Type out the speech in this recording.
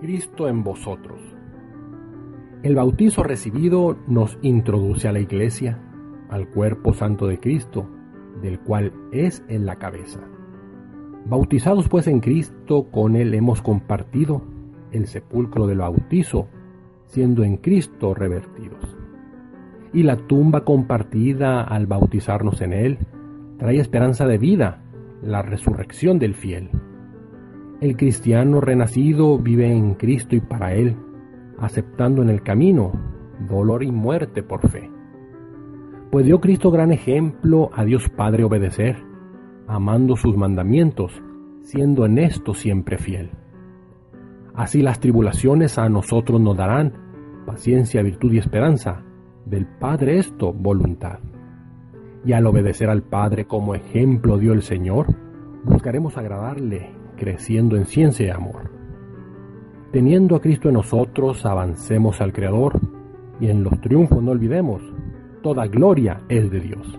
Cristo en vosotros. El bautizo recibido nos introduce a la iglesia, al cuerpo santo de Cristo, del cual es en la cabeza. Bautizados pues en Cristo, con Él hemos compartido el sepulcro del bautizo, siendo en Cristo revertidos. Y la tumba compartida al bautizarnos en Él trae esperanza de vida, la resurrección del fiel. El cristiano renacido vive en Cristo y para Él, aceptando en el camino dolor y muerte por fe. Pues dio Cristo gran ejemplo a Dios Padre obedecer, amando sus mandamientos, siendo en esto siempre fiel. Así las tribulaciones a nosotros nos darán paciencia, virtud y esperanza. Del Padre esto, voluntad. Y al obedecer al Padre como ejemplo dio el Señor, buscaremos agradarle creciendo en ciencia y amor. Teniendo a Cristo en nosotros, avancemos al Creador y en los triunfos no olvidemos, toda gloria es de Dios.